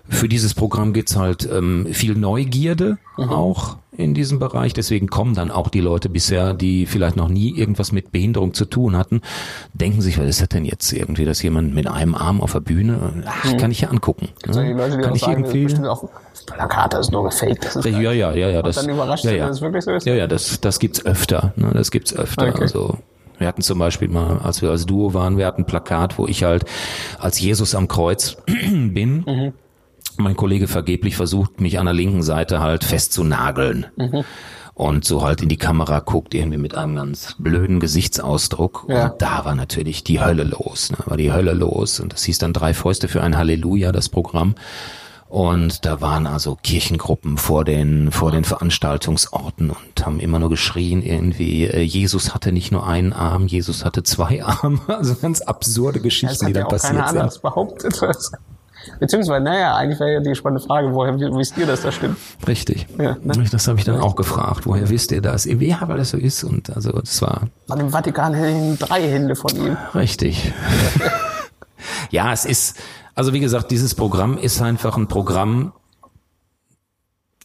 für dieses Programm gibt's halt ähm, viel Neugierde auch in diesem Bereich. Deswegen kommen dann auch die Leute bisher, die vielleicht noch nie irgendwas mit Behinderung zu tun hatten, denken sich, was ist das denn jetzt irgendwie, dass jemand mit einem Arm auf der Bühne, ach, kann ich ja angucken. Also die Leute, kann ich sagen, irgendwie, bestimmt auch das Plakat das ist nur gefaked. Das ist ja, ja, ja, ja, das, dann überrascht ja, ja. dass es wirklich so ist? Ja, ja, das, das gibt's öfter. Ne? Das gibt's öfter. Okay. Also wir hatten zum Beispiel mal, als wir als Duo waren, wir hatten ein Plakat, wo ich halt als Jesus am Kreuz bin. Mhm. Mein Kollege vergeblich versucht, mich an der linken Seite halt festzunageln. Mhm. Und so halt in die Kamera guckt, irgendwie mit einem ganz blöden Gesichtsausdruck. Ja. Und da war natürlich die Hölle los. Ne? War die Hölle los. Und das hieß dann drei Fäuste für ein Halleluja, das Programm. Und da waren also Kirchengruppen vor den, vor den Veranstaltungsorten und haben immer nur geschrien irgendwie, äh, Jesus hatte nicht nur einen Arm, Jesus hatte zwei Arme. Also ganz absurde Das Geschichten, die ja da keiner passiert sind. anders behauptet. Beziehungsweise, naja, eigentlich wäre ja die spannende Frage, woher wisst ihr, dass das stimmt? Richtig. Ja, ne? Das habe ich dann auch gefragt. Woher wisst ihr das? Ja, weil das so ist. Und also das war An dem Vatikan hängen drei Hände von ihm. Richtig. ja, es ist, also wie gesagt, dieses Programm ist einfach ein Programm,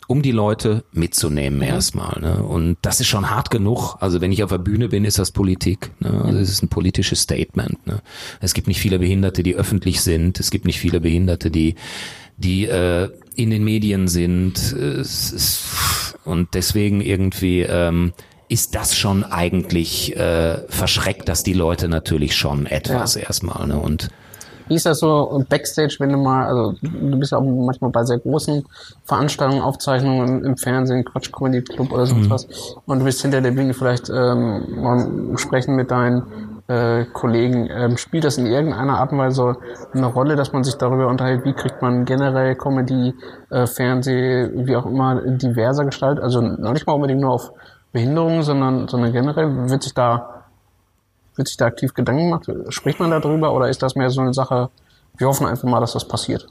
um die Leute mitzunehmen erstmal. Ne? Und das ist schon hart genug. Also wenn ich auf der Bühne bin, ist das Politik. Ne? Also es ist ein politisches Statement. Ne? Es gibt nicht viele Behinderte, die öffentlich sind. Es gibt nicht viele Behinderte, die die äh, in den Medien sind. Ist, und deswegen irgendwie ähm, ist das schon eigentlich äh, verschreckt, dass die Leute natürlich schon etwas erstmal. Ne? Und Wie ist das so Backstage, wenn du mal, also du bist ja auch manchmal bei sehr großen Veranstaltungen, Aufzeichnungen im, im Fernsehen, Quatsch Comedy Club oder sonst was, und du bist hinter der Bühne vielleicht ähm, mal sprechen mit deinen äh, Kollegen. Ähm, spielt das in irgendeiner Art und Weise eine Rolle, dass man sich darüber unterhält, wie kriegt man generell Comedy, äh, Fernseh, wie auch immer, diverser gestaltet? Also noch nicht mal unbedingt nur auf Behinderungen, sondern, sondern generell wird sich da, wird sich da aktiv Gedanken gemacht? Spricht man darüber oder ist das mehr so eine Sache, wir hoffen einfach mal, dass das passiert?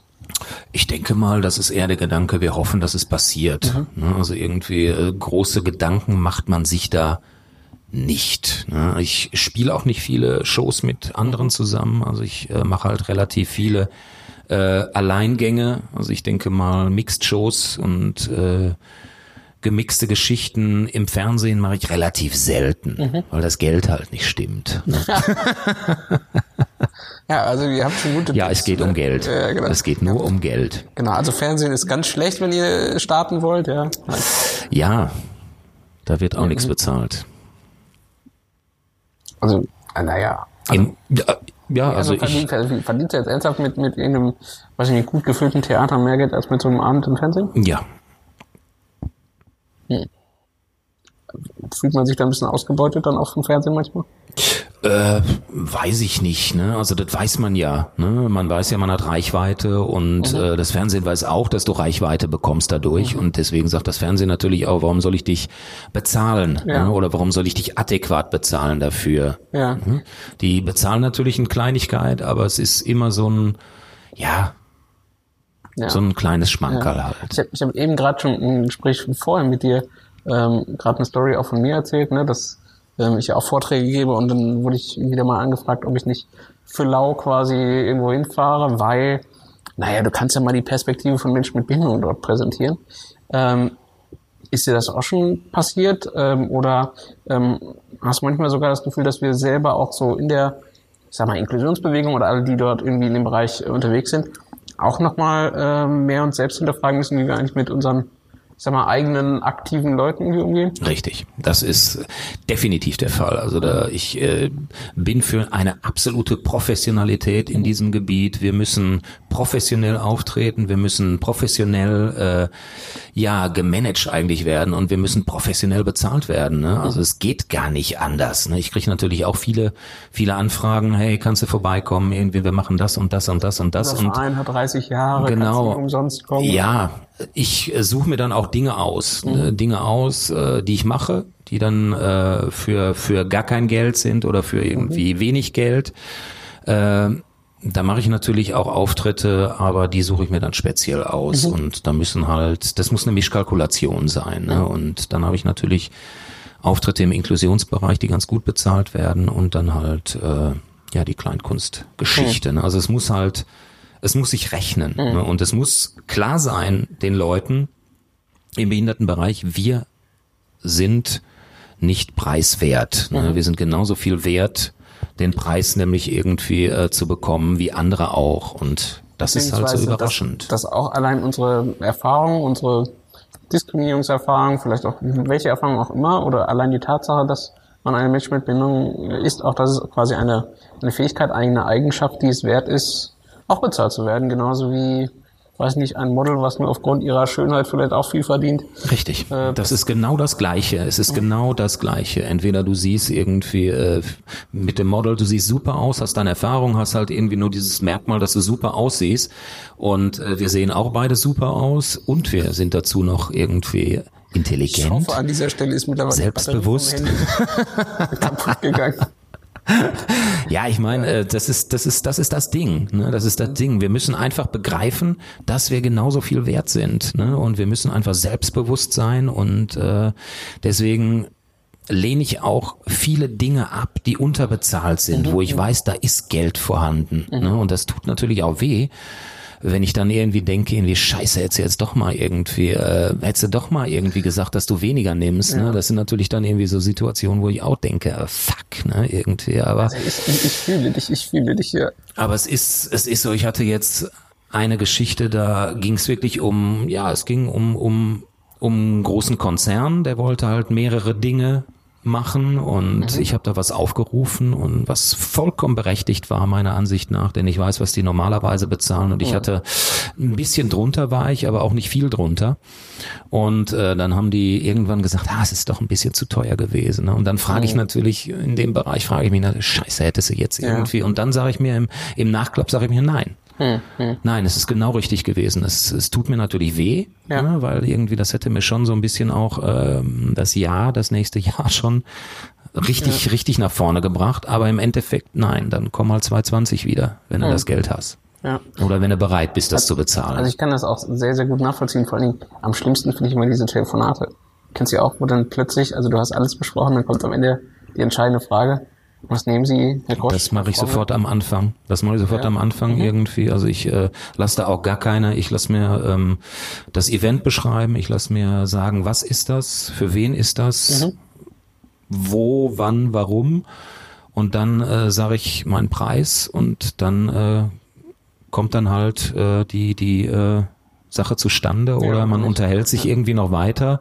Ich denke mal, das ist eher der Gedanke, wir hoffen, dass es passiert. Ne, Also irgendwie äh, große Gedanken macht man sich da nicht. ne. Ich spiele auch nicht viele Shows mit anderen zusammen. Also ich äh, mache halt relativ viele äh, Alleingänge. Also ich denke mal Mixed-Shows und äh, gemixte Geschichten im Fernsehen mache ich relativ selten, weil das Geld halt nicht stimmt. ne. Ja, also ihr habt schon gute Ja, Tipps, es geht um ne? Geld. Ja, genau. Es geht nur um Geld. Genau, also Fernsehen ist ganz schlecht, wenn ihr starten wollt, ja. Ja, da wird auch nichts bezahlt. Also, äh, naja. Im, ja, ja, Also, also ich, verdient, verdient ihr jetzt ernsthaft mit, mit irgendeinem, weiß ich nicht, gut gefüllten Theater mehr Geld als mit so einem Abend im Fernsehen? ja, Fühlt man sich da ein bisschen ausgebeutet dann auch vom Fernsehen manchmal? Äh, weiß ich nicht, ne? Also das weiß man ja, ne? Man weiß ja, man hat Reichweite und Mhm. äh, das Fernsehen weiß auch, dass du Reichweite bekommst dadurch und deswegen sagt das Fernsehen natürlich auch, warum soll ich dich bezahlen Ja. ne? oder warum soll ich dich adäquat bezahlen dafür? Ja. Ne? Die bezahlen natürlich eine Kleinigkeit, aber es ist immer so ein, ja, ja. so ein kleines Schmankerl Ich halt. habe ich hab eben gerade schon im Gespräch vorher mit dir ähm, gerade eine Story auch von mir erzählt, ne, dass ähm, ich ja auch Vorträge gebe und dann wurde ich wieder mal angefragt, ob ich nicht für lau quasi irgendwo hinfahre, weil, naja, du kannst ja mal die Perspektive von Menschen mit Behinderung dort präsentieren. Ähm, ist dir das auch schon passiert? Ähm, oder ähm, hast du manchmal sogar das Gefühl, dass wir selber auch so in der, ich sag mal, Inklusionsbewegung oder alle, die dort irgendwie in dem Bereich unterwegs sind, auch nochmal ähm, mehr uns selbst hinterfragen müssen, wie wir eigentlich mit unseren, ich sag mal, eigenen aktiven Leuten irgendwie umgehen? Richtig, das ist definitiv der Fall. Also da ich äh, bin für eine absolute Professionalität in diesem Gebiet. Wir müssen professionell auftreten, wir müssen professionell äh, ja gemanagt eigentlich werden und wir müssen professionell bezahlt werden. Ne? Also es geht gar nicht anders. Ne? Ich kriege natürlich auch viele viele Anfragen. Hey, kannst du vorbeikommen? Irgendwie wir machen das und das und das und das Der und Verein hat 30 Jahre, Genau. umsonst kommen. ja, ich äh, suche mir dann auch Dinge aus, ne, Dinge aus, äh, die ich mache, die dann äh, für für gar kein Geld sind oder für irgendwie wenig Geld. Äh, da mache ich natürlich auch Auftritte, aber die suche ich mir dann speziell aus und da müssen halt, das muss eine Mischkalkulation sein. Ne? Und dann habe ich natürlich Auftritte im Inklusionsbereich, die ganz gut bezahlt werden und dann halt äh, ja die Kleinkunstgeschichte. Ne? Also es muss halt, es muss sich rechnen ne? und es muss klar sein den Leuten im Behindertenbereich, wir sind nicht preiswert. Ne? Wir sind genauso viel wert, den Preis nämlich irgendwie äh, zu bekommen wie andere auch und das ist halt so überraschend. Dass, dass auch allein unsere Erfahrung, unsere Diskriminierungserfahrung, vielleicht auch welche Erfahrung auch immer, oder allein die Tatsache, dass man ein Mensch mit Behinderung ist, auch das ist quasi eine, eine Fähigkeit, eine Eigenschaft, die es wert ist, auch bezahlt zu werden, genauso wie, weiß nicht, ein Model, was nur aufgrund ihrer Schönheit vielleicht auch viel verdient. Richtig. Äh, das ist genau das Gleiche. Es ist genau das Gleiche. Entweder du siehst irgendwie äh, mit dem Model, du siehst super aus, hast deine Erfahrung, hast halt irgendwie nur dieses Merkmal, dass du super aussiehst. Und äh, wir sehen auch beide super aus und wir sind dazu noch irgendwie Ich intelligent. hoffe, an dieser Stelle ist mittlerweile Selbstbewusst. Kaputt gegangen. Ja, ich meine, äh, das ist das ist das ist das Ding, ne? Das ist das Ding. Wir müssen einfach begreifen, dass wir genauso viel wert sind, ne? Und wir müssen einfach selbstbewusst sein und äh, deswegen lehne ich auch viele Dinge ab, die unterbezahlt sind, wo ich weiß, da ist Geld vorhanden, ne? Und das tut natürlich auch weh. Wenn ich dann irgendwie denke, irgendwie Scheiße, hättest du jetzt doch mal irgendwie, äh, hättest du doch mal irgendwie gesagt, dass du weniger nimmst. Ne? Das sind natürlich dann irgendwie so Situationen, wo ich auch denke, äh, fuck, ne, irgendwie. Aber Ich, ich, ich fühle dich, ich fühle dich hier. aber es ist, es ist so, ich hatte jetzt eine Geschichte, da ging es wirklich um, ja, es ging um, um, um einen großen Konzern, der wollte halt mehrere Dinge machen und ich habe da was aufgerufen und was vollkommen berechtigt war meiner Ansicht nach, denn ich weiß, was die normalerweise bezahlen und ich hatte ein bisschen drunter war ich, aber auch nicht viel drunter. Und äh, dann haben die irgendwann gesagt, ah, es ist doch ein bisschen zu teuer gewesen ne? und dann frage ich natürlich in dem Bereich frage ich mich, na, Scheiße, hätte sie jetzt irgendwie? Und dann sage ich mir im, im Nachklapp sage ich mir nein. Nein, es ist genau richtig gewesen. Es, es tut mir natürlich weh, Ja. ne, weil irgendwie das hätte mir schon so ein bisschen auch ähm, das Jahr, das nächste Jahr schon richtig, richtig nach vorne gebracht. Aber im Endeffekt, nein, dann komm mal 220 wieder, wenn du das Geld hast. Ja. Oder wenn du bereit bist, das zu bezahlen. Also ich kann das auch sehr, sehr gut nachvollziehen. Vor allen Dingen am schlimmsten finde ich immer diese Telefonate. Kennst du ja auch, wo dann plötzlich, also du hast alles besprochen, dann kommt am Ende die entscheidende Frage. Was nehmen Sie, Herr Grosch? Das mache ich sofort am Anfang. Das mache ich sofort Ja. am Anfang irgendwie. Also ich äh, lasse da auch gar keine. Ich lasse mir ähm, das Event beschreiben. Ich lasse mir sagen, was ist das? Für wen ist das? Wo, wann, warum? Und dann äh, sage ich meinen Preis und dann äh, kommt dann halt äh, die die äh, Sache zustande oder man unterhält sich irgendwie noch weiter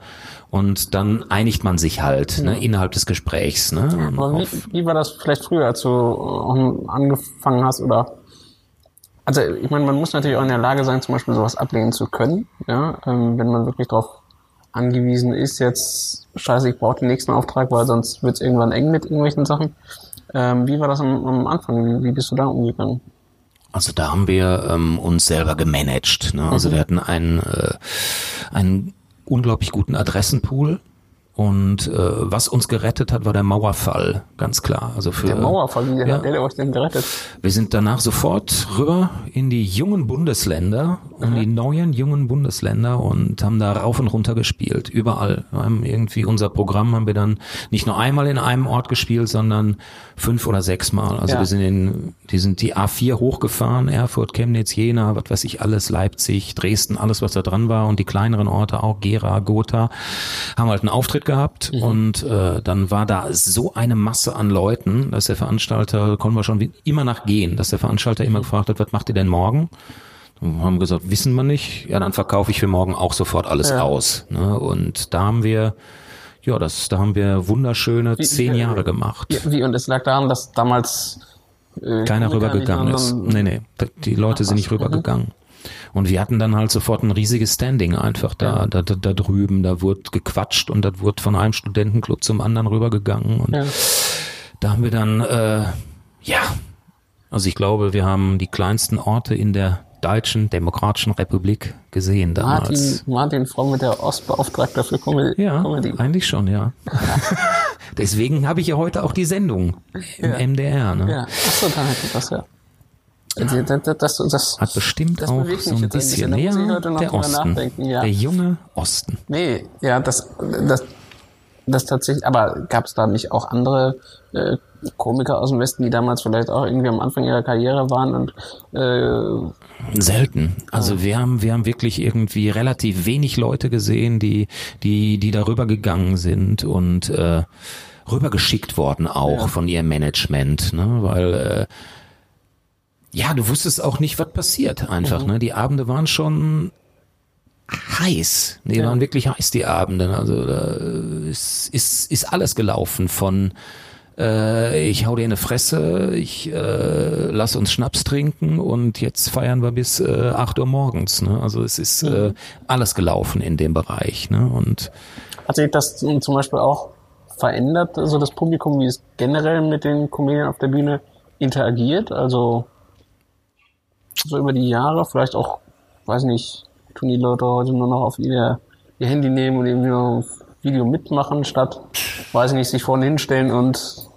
und dann einigt man sich halt ne, innerhalb des Gesprächs. Ne, wie, wie war das vielleicht früher, als du ähm, angefangen hast oder also ich meine, man muss natürlich auch in der Lage sein, zum Beispiel sowas ablehnen zu können, ja, ähm, wenn man wirklich darauf angewiesen ist, jetzt scheiße, ich brauche den nächsten Auftrag, weil sonst wird es irgendwann eng mit irgendwelchen Sachen. Ähm, wie war das am, am Anfang? Wie, wie bist du da umgegangen? Also da haben wir ähm, uns selber gemanagt. Ne? Also wir hatten einen, äh, einen unglaublich guten Adressenpool. Und äh, was uns gerettet hat, war der Mauerfall, ganz klar. Also für Der Mauerfall, wie ja. hat der, euch denn gerettet? wir sind danach sofort rüber in die jungen Bundesländer, in die neuen jungen Bundesländer und haben da rauf und runter gespielt, überall. Wir haben irgendwie unser Programm haben wir dann nicht nur einmal in einem Ort gespielt, sondern fünf oder sechs Mal. Also Ja. wir sind in, die sind die A4 hochgefahren, Erfurt, Chemnitz, Jena, was weiß ich alles, Leipzig, Dresden, alles was da dran war und die kleineren Orte auch, Gera, Gotha, haben halt einen Auftritt gehabt und äh, dann war da so eine Masse an Leuten, dass der Veranstalter, konnten wir schon wie- immer nachgehen, dass der Veranstalter immer gefragt hat, was macht ihr denn morgen? Wir haben gesagt, wissen wir nicht. Ja, dann verkaufe ich für morgen auch sofort alles Ja. aus. Ne? Und da haben wir, ja, das, da haben wir wunderschöne zehn wie- Jahre gemacht. Wie, wie, und es lag daran, dass damals äh, Keiner rübergegangen ist. Nee, nee, die Leute sind nicht rübergegangen. Und wir hatten dann halt sofort ein riesiges Standing einfach da, da, da, da drüben. Da wurde gequatscht und da wurde von einem Studentenclub zum anderen rübergegangen. Und Ja. da haben wir dann, äh, ja, also ich glaube, wir haben die kleinsten Orte in der Deutschen Demokratischen Republik gesehen Martin, damals. Martin Fromm mit der Ostbeauftragter für Comedy. Ja, Comedy. eigentlich schon, ja. Deswegen habe ich ja heute auch die Sendung im Ja. MDR. Ne? Ja, achso, dann hätte das ja. Also, Das, das, Hat bestimmt das auch so ein jetzt ein bisschen. bisschen. Ja, noch der Osten. ja. Der junge Osten. Nee, ja, das, das, das tatsächlich, aber gab es da nicht auch andere äh, Komiker aus dem Westen, die damals vielleicht auch irgendwie am Anfang ihrer Karriere waren und äh, Selten. Also wir haben, wir haben wirklich irgendwie relativ wenig Leute gesehen, die, die, die darüber gegangen sind und äh, rübergeschickt worden auch von ihrem Management, ne? Weil äh, ja, du wusstest auch nicht, was passiert einfach. Ne? Die Abende waren schon heiß. Die Ja. waren wirklich heiß, die Abende. Also da ist, ist, ist alles gelaufen von äh, ich hau dir in eine Fresse, ich äh, lass uns Schnaps trinken und jetzt feiern wir bis äh, 8 Uhr morgens. Ne? Also es ist äh, alles gelaufen in dem Bereich. Ne? Und hat sich das zum Beispiel auch verändert, also das Publikum, wie es generell mit den Comedian auf der Bühne interagiert, also so über die Jahre, vielleicht auch, weiß nicht, tun die Leute heute nur noch auf ihr, ihr Handy nehmen und irgendwie noch Video mitmachen, statt, weiß nicht, sich vorne hinstellen und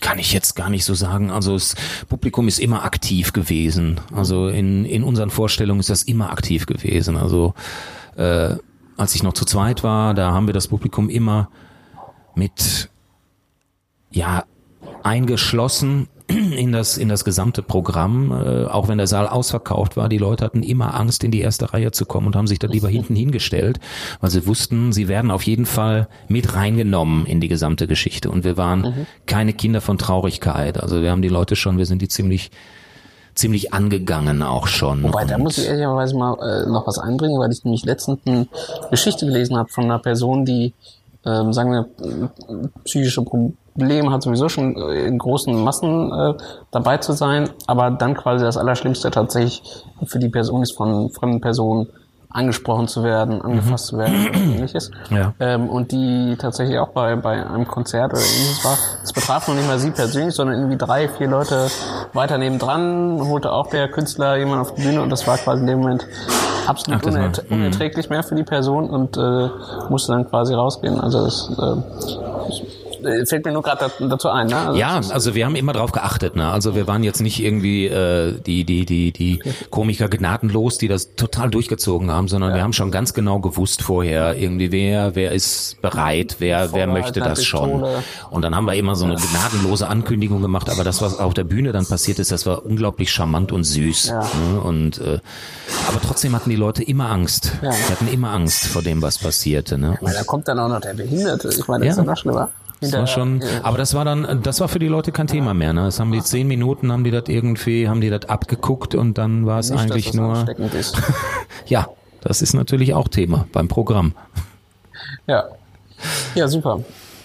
kann ich jetzt gar nicht so sagen. Also das Publikum ist immer aktiv gewesen. Also in, in unseren Vorstellungen ist das immer aktiv gewesen. Also äh, als ich noch zu zweit war, da haben wir das Publikum immer mit ja eingeschlossen in das in das gesamte Programm, äh, auch wenn der Saal ausverkauft war. Die Leute hatten immer Angst, in die erste Reihe zu kommen und haben sich da lieber hinten hingestellt, weil sie wussten, sie werden auf jeden Fall mit reingenommen in die gesamte Geschichte. Und wir waren keine Kinder von Traurigkeit. Also wir haben die Leute schon, wir sind die ziemlich ziemlich angegangen auch schon. Wobei, da muss ich ehrlicherweise mal äh, noch was einbringen, weil ich nämlich letztens eine Geschichte gelesen habe von einer Person, die ähm, sagen wir, psychische Probleme hat, sowieso schon äh, in großen Massen äh, dabei zu sein, aber dann quasi das Allerschlimmste tatsächlich für die Person ist, von fremden Personen angesprochen zu werden, angefasst zu werden oder ähnliches. Ja. Ähm, und die tatsächlich auch bei, bei einem Konzert oder ähnliches war. Das betraf noch nicht mal sie persönlich, sondern irgendwie drei, vier Leute weiter nebendran, holte auch der Künstler jemand auf die Bühne und das war quasi in dem Moment absolut Ach, unertr unerträglich mehr für die Person und äh, musste dann quasi rausgehen. Also das äh, fällt mir nur gerade dazu ein. Ne? Also Ja, also wir haben immer drauf geachtet, ne? Also wir waren jetzt nicht irgendwie äh, die die die die Komiker gnadenlos, die das total durchgezogen haben, sondern wir haben schon ganz genau gewusst vorher irgendwie wer wer ist bereit, wer wer Vorbehaltener möchte das schon. Und dann haben wir immer so eine gnadenlose Ankündigung gemacht, aber das was auf der Bühne dann passiert ist, das war unglaublich charmant und süß. Ja. Ne? Und äh, aber trotzdem hatten die Leute immer Angst. Ja. Die hatten immer Angst vor dem, was passierte. Ne? Weil da kommt dann auch noch der Behinderte. Ich meine, das Ja. ist ja noch schlimmer. Das war schon, aber das war dann, das war für die Leute kein Thema mehr. Ne? Das haben die zehn Minuten, haben die das irgendwie, haben die das abgeguckt und dann war es Nicht, eigentlich nur, ja, das ist natürlich auch Thema beim Programm. Ja. Ja, super.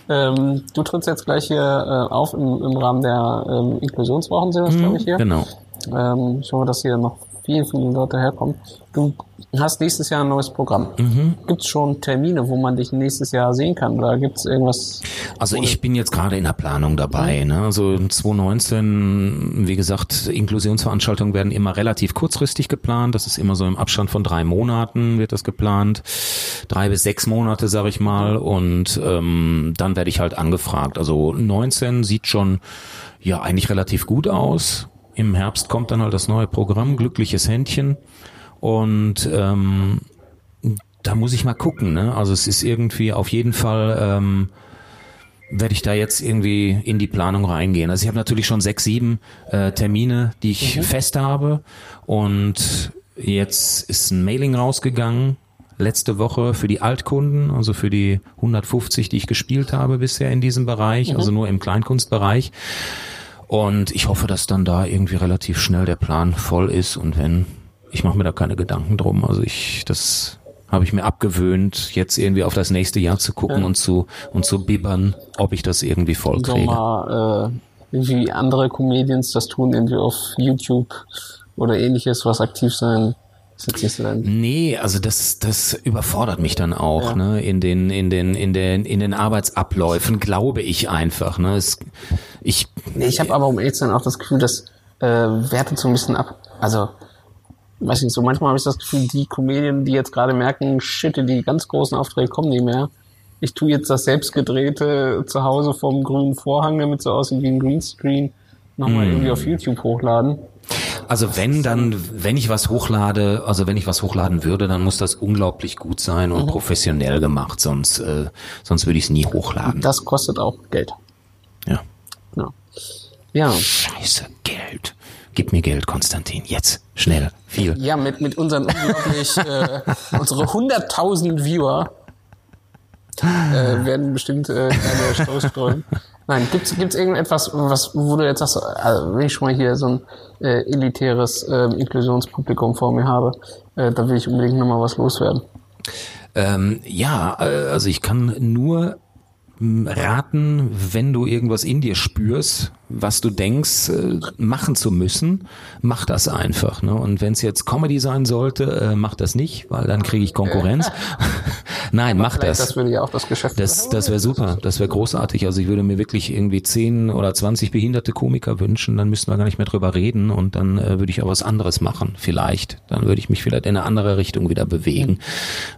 Ähm, du trittst jetzt gleich hier äh, auf im, im Rahmen der ähm, Inklusionswochen, sind das, glaube ich, hier. Genau. Ähm, ich hoffe, dass hier noch viele, viele Leute herkommen. Du hast nächstes Jahr ein neues Programm. Mhm. Gibt es schon Termine, wo man dich nächstes Jahr sehen kann? Oder gibt es irgendwas? Also ich bin jetzt gerade in der Planung dabei. Ne? Also 2019, wie gesagt, Inklusionsveranstaltungen werden immer relativ kurzfristig geplant. Das ist immer so im Abstand von drei Monaten wird das geplant. Drei bis sechs Monate, sage ich mal. Und ähm, dann werde ich halt angefragt. Also 19 sieht schon ja eigentlich relativ gut aus. Im Herbst kommt dann halt das neue Programm, Glückliches Händchen. Und ähm, da muss ich mal gucken. Ne? Also es ist irgendwie auf jeden Fall... Ähm, werde ich da jetzt irgendwie in die Planung reingehen. Also ich habe natürlich schon sechs, sieben äh, Termine, die ich fest habe und jetzt ist ein Mailing rausgegangen letzte Woche für die Altkunden, also für die 150, die ich gespielt habe bisher in diesem Bereich, also nur im Kleinkunstbereich. Und ich hoffe, dass dann da irgendwie relativ schnell der Plan voll ist und wenn, ich mache mir da keine Gedanken drum. Also ich, das habe ich mir abgewöhnt, jetzt irgendwie auf das nächste Jahr zu gucken und zu und zu bibbern, ob ich das irgendwie voll So kriege. mal, äh, wie andere Comedians das tun, irgendwie auf YouTube oder ähnliches, was aktiv sein. Ist jetzt nicht so dein Nee, also das, das überfordert mich dann auch, ne, in den, in den, in den, in den Arbeitsabläufen, glaube ich einfach, ne, es, ich, Nee, ich habe aber um ehrlich zu sein auch das Gefühl, das äh, wertet so ein bisschen ab. Also, weiß nicht, so manchmal habe ich das Gefühl, die Comedien, die jetzt gerade merken, shit, die ganz großen Aufträge kommen nicht mehr. Ich tue jetzt das selbstgedrehte zu Hause vom grünen Vorhang, damit so aussieht wie ein Greenscreen, nochmal irgendwie auf YouTube hochladen. Also wenn dann, wenn ich was hochlade, also wenn ich was hochladen würde, dann muss das unglaublich gut sein und professionell gemacht, sonst, äh, sonst würde ich es nie hochladen. Das kostet auch Geld. Ja. Genau. Ja. Scheiße, Geld. Gib mir Geld, Konstantin, jetzt, schnell, viel. Ja, mit, mit unseren unglaublich, äh, unsere 100.000 Viewer äh, werden bestimmt äh, eine Shows streuen. Nein, gibt's gibt's irgendetwas, was, wo du jetzt sagst, also wenn ich schon mal hier so ein äh, elitäres äh, Inklusionspublikum vor mir habe, äh, da will ich unbedingt nochmal was loswerden. Ähm, ja, äh, also ich kann nur m, raten, wenn du irgendwas in dir spürst, was du denkst, äh, machen zu müssen, mach das einfach. Ne? Und wenn es jetzt Comedy sein sollte, äh, mach das nicht, weil dann kriege ich Konkurrenz. Nein, mach das. das würde ja auch das Geschäft Das, das wäre super, das wäre großartig. Also ich würde mir wirklich irgendwie 10 oder 20 behinderte Komiker wünschen, dann müssten wir gar nicht mehr drüber reden und dann äh, würde ich auch was anderes machen, vielleicht. Dann würde ich mich vielleicht in eine andere Richtung wieder bewegen.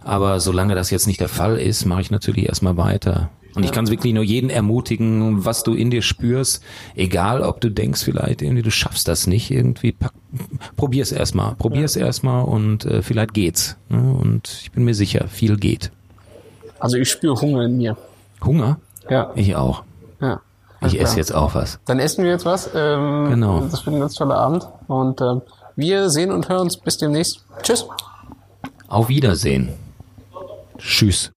Aber solange das jetzt nicht der Fall ist, mache ich natürlich erstmal weiter. Und ich kann wirklich nur jeden ermutigen, was du in dir spürst, egal ob du denkst vielleicht irgendwie, du schaffst das nicht, irgendwie, pack, probier's erstmal, probier's erstmal und äh, vielleicht geht's. Ne? Und ich bin mir sicher, viel geht. Also ich spüre Hunger in mir. Hunger? Ja. Ich auch. ja. Ich Alles esse klar. jetzt auch was. Dann essen wir jetzt was. Ähm, Genau. Das wird ein ganz toller Abend. Und ähm, wir sehen und hören uns bis demnächst. Tschüss. Auf Wiedersehen. Tschüss.